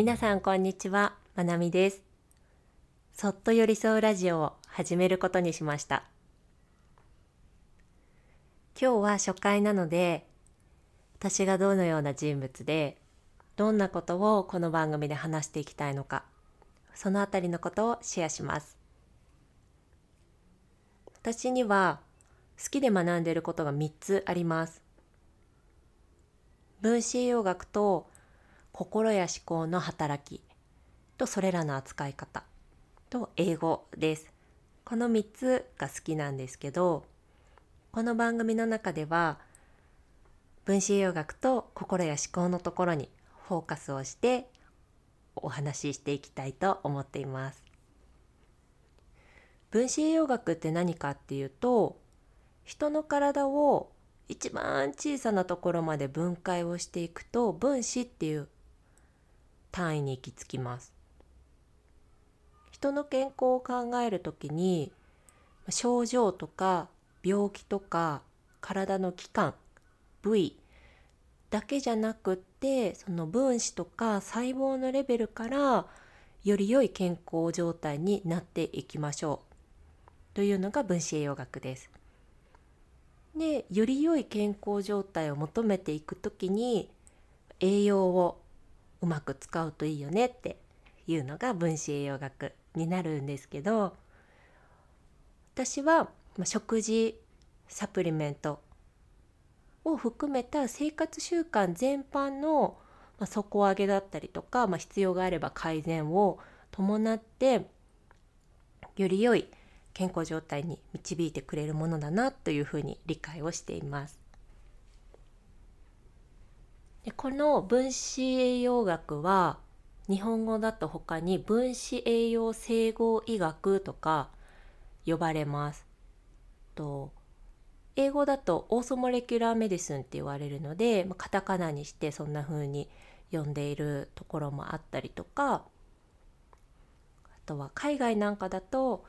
皆さんこんにちは、まなみです。そっと寄り添うラジオを始めることにしました。今日は初回なので、私がどのような人物で、どんなことをこの番組で話していきたいのか、そのあたりのことをシェアします。私には好きで学んでいることが3つあります。分子栄養学と心や思考の働きとそれらの扱い方と英語です。この3つが好きなんですけどこの番組の中では分子栄養学と心や思考のところにフォーカスをしてお話ししていきたいと思っています。分子栄養学って何かっていうと人の体を一番小さなところまで分解をしていくと分子っていう単位に行き着きます人の健康を考える時に症状とか病気とか体の器官部位だけじゃなくってその分子とか細胞のレベルからより良い健康状態になっていきましょうというのが分子栄養学です。でより良い健康状態を求めていく時に栄養をうまく使うといいよねっていうのが分子栄養学になるんですけど私は食事サプリメントを含めた生活習慣全般の底上げだったりとか、まあ、必要があれば改善を伴ってより良い健康状態に導いてくれるものだなというふうに理解をしています。でこの分子栄養学は日本語だと他に分子栄養整合医学とか呼ばれます。と英語だと orthomolecular medicine って言われるので、まあ、カタカナにしてそんな風に呼んでいるところもあったりとかあとは海外なんかだと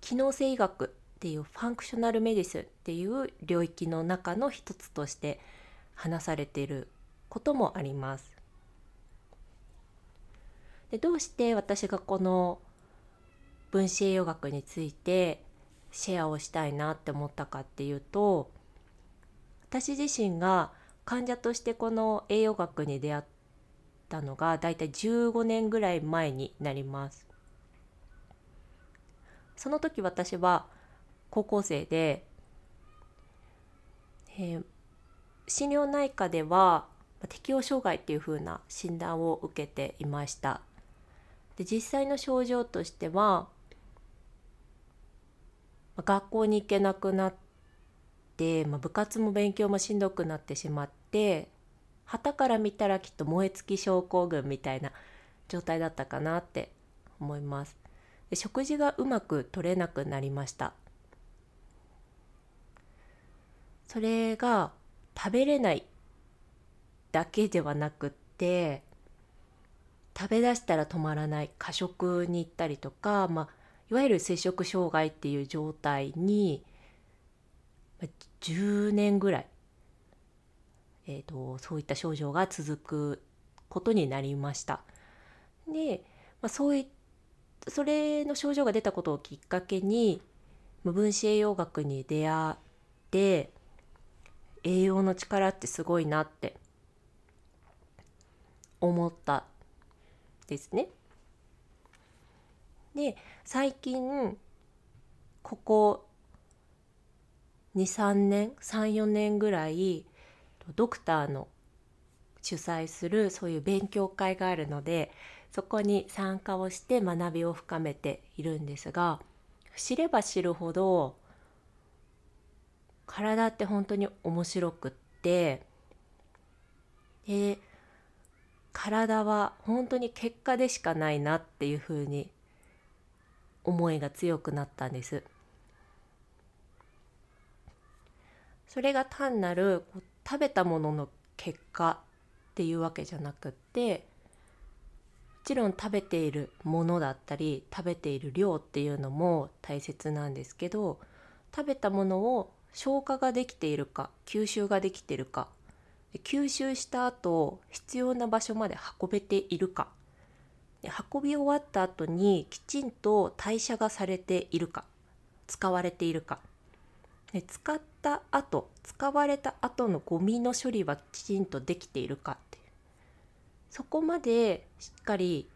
機能性医学っていう functional medicine っていう領域の中の一つとして話されていることもあります。でどうして私がこの分子栄養学についてシェアをしたいなって思ったかっていうと私自身が患者としてこの栄養学に出会ったのがだいたい15年ぐらい前になります。その時私は高校生で、えー、心療内科では適応障害っていう風な診断を受けていました。で実際の症状としては学校に行けなくなって、まあ、部活も勉強もしんどくなってしまって旗から見たらきっと燃え尽き症候群みたいな状態だったかなって思います。で食事がうまく取れなくなりました。それが食べれないだけではなくって食べだしたら止まらない過食に行ったりとか、まあ、いわゆる摂食障害っていう状態に10年ぐらい、えーと、そういった症状が続くことになりました。で、まあ、そういそれの症状が出たことをきっかけに無分子栄養学に出会って栄養の力ってすごいなって思ったですね。で最近ここ23年34年ぐらいドクターの主催するそういう勉強会があるのでそこに参加をして学びを深めているんですが知れば知るほど体って本当に面白くってで体は本当に結果でしかないなっていうふうに思いが強くなったんです。それが単なる食べたものの結果っていうわけじゃなくってもちろん食べているものだったり食べている量っていうのも大切なんですけど食べたものを消化ができているか吸収ができているか吸収した後必要な場所まで運べているか。運び終わった後にきちんと代謝がされているか。使われているか。使った後使われた後のゴミの処理はきちんとできているかって。そこまでしっかり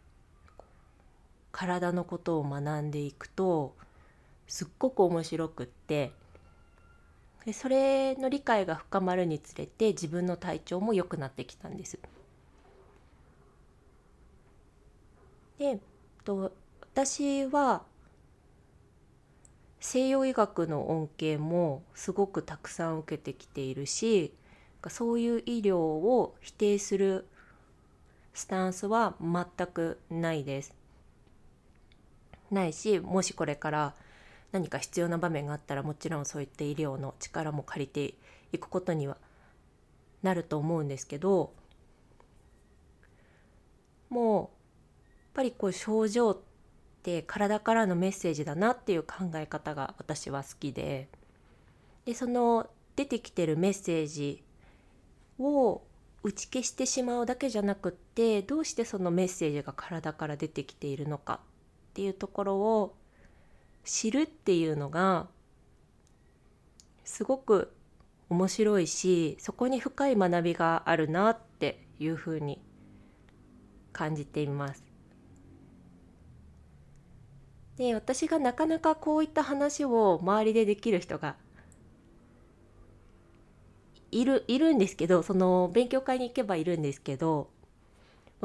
体のことを学んでいくとすっごく面白くってでそれの理解が深まるにつれて自分の体調も良くなってきたんです。でと私は西洋医学の恩恵もすごくたくさん受けてきているしそういう医療を否定するスタンスは全くないです。ないしもしこれから何か必要な場面があったらもちろんそういった医療の力も借りていくことにはなると思うんですけどもうやっぱりこう症状って体からのメッセージだなっていう考え方が私は好きででその出てきてるメッセージを打ち消してしまうだけじゃなくってどうしてそのメッセージが体から出てきているのかっていうところを知るっていうのがすごく面白いしそこに深い学びがあるなっていうふうに感じています。で私がなかなかこういった話を周りでできる人がいるいるんですけどその勉強会に行けばいるんですけど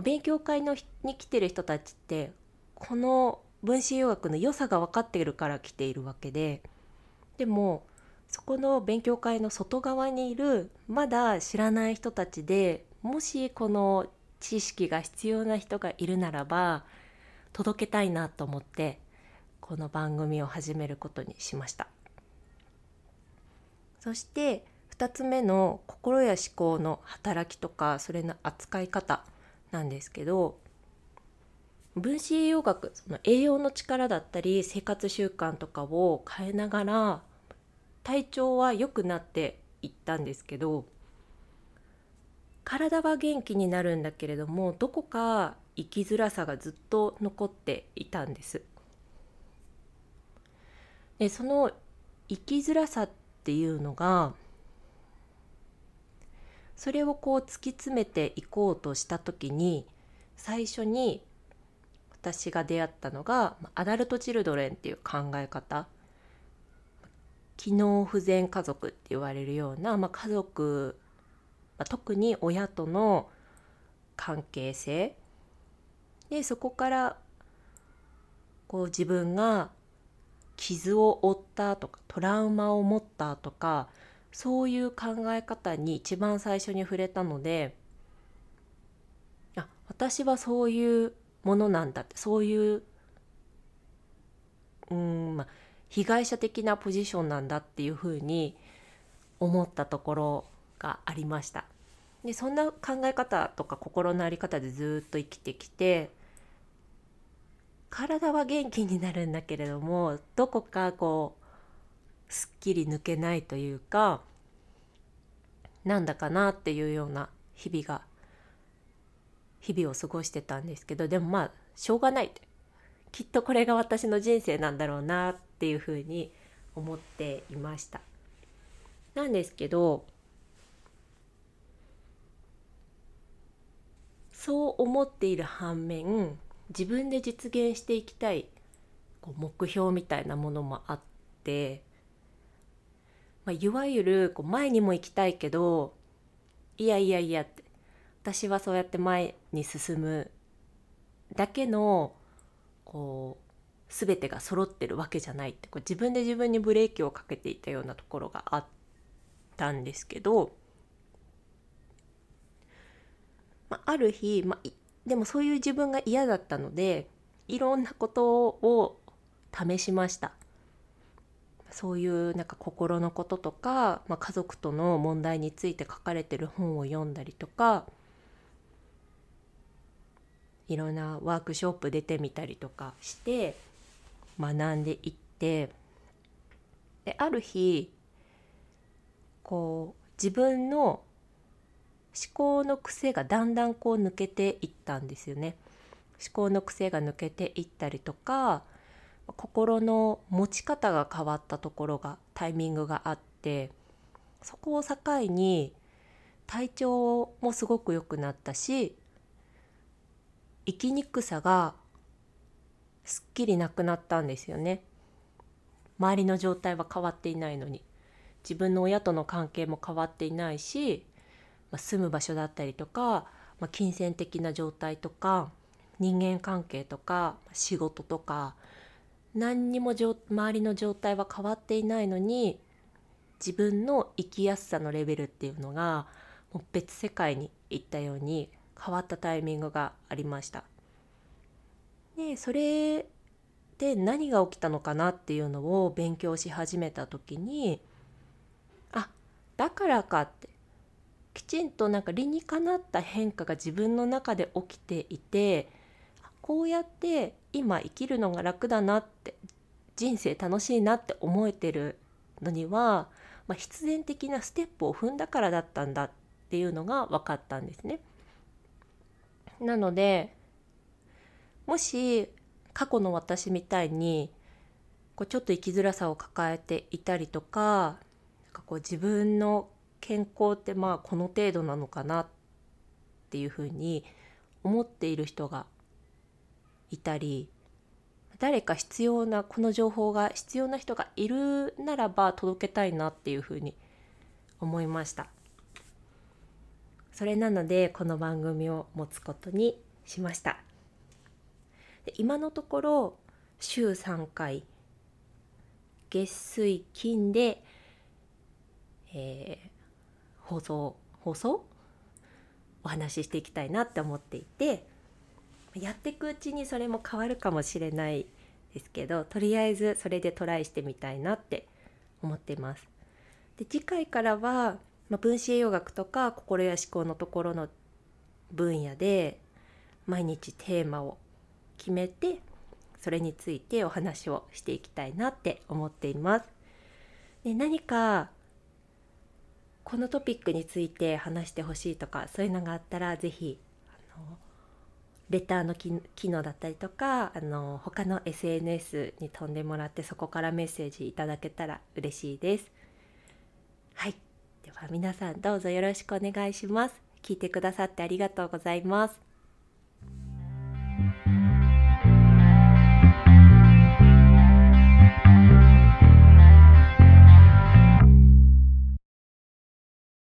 勉強会のに来てる人たちってこの分子洋学の良さが分かっているから来ているわけででもそこの勉強会の外側にいるまだ知らない人たちでもしこの知識が必要な人がいるならば届けたいなと思ってこの番組を始めることにしました。そして2つ目の心や思考の働きとかそれの扱い方なんですけど分子栄養学その栄養の力だったり生活習慣とかを変えながら体調は良くなっていったんですけど体は元気になるんだけれどもどこか生きづらさがずっと残っていたんです。でその生きづらさっていうのがそれをこう突き詰めていこうとした時に最初に私が出会ったのがアダルト・チルドレンっていう考え方。機能不全家族って言われるような、まあ、家族、まあ、特に親との関係性。でそこからこう自分が傷を負ったとかトラウマを持ったとかそういう考え方に一番最初に触れたのであ私はそういうものなんだってそういううんまあ被害者的なポジションなんだっていうふうに思ったところがありました。でそんな考え方とか心の在り方でずっと生きてきて体は元気になるんだけれどもどこかこうすっきり抜けないというかなんだかなっていうような日々が日々を過ごしてたんですけどでもまあしょうがないきっとこれが私の人生なんだろうなっていうふうに思っていました。なんですけどそう思っている反面自分で実現していきたいこう目標みたいなものもあって、まあ、いわゆるこう前にも行きたいけどいやいやいやって私はそうやって前に進むだけのこう全てが揃ってるわけじゃないってこう自分で自分にブレーキをかけていたようなところがあったんですけど、まあ、ある日、まあ、でもそういう自分が嫌だったのでいろんなことを試しました。そういうなんか心のこととか、まあ、家族との問題について書かれてる本を読んだりとかいろんなワークショップ出てみたりとかして学んでいってである日こう自分の思考の癖がだんだんこう抜けていったんですよね。思考の癖が抜けていったりとか心の持ち方が変わったところがタイミングがあってそこを境に体調もすごく良くなったし生きにくさがすっきりなくなったんですよね。周りの状態は変わっていないのに自分の親との関係も変わっていないし、まあ、住む場所だったりとか、まあ、金銭的な状態とか人間関係とか仕事とか何にも周りの状態は変わっていないのに自分の生きやすさのレベルっていうのがもう別世界に行ったように変わったタイミングがありました。でそれで何が起きたのかなっていうのを勉強し始めた時にあだからかってきちんとなんか理にかなった変化が自分の中で起きていてこうやって今生きるのが楽だなって人生楽しいなって思えてるのには、まあ、必然的なステップを踏んだからだったんだっていうのが分かったんですね。なのでもし過去の私みたいにこうちょっと生きづらさを抱えていたりとかなんかこう自分の健康ってまあこの程度なのかなっていうふうに思っている人がいたり誰か必要なこの情報が必要な人がいるならば届けたいなっていうふうに思いました。それなのでこの番組を持つことにしましたで今のところ週3回月水金で、えー、放送放送？お話ししていきたいなって思っていてやっていくうちにそれも変わるかもしれないですけどとりあえずそれでトライしてみたいなって思っています。で次回からは、まあ、分子栄養学とか心や思考のところの分野で毎日テーマを決めてそれについてお話をしていきたいなって思っています。で何かこのトピックについて話してほしいとかそういうのがあったら是非あのレターの機能だったりとかあの他の SNS に飛んでもらってそこからメッセージいただけたら嬉しいです。はい。では皆さんどうぞよろしくお願いします。聞いてくださってありがとうございます。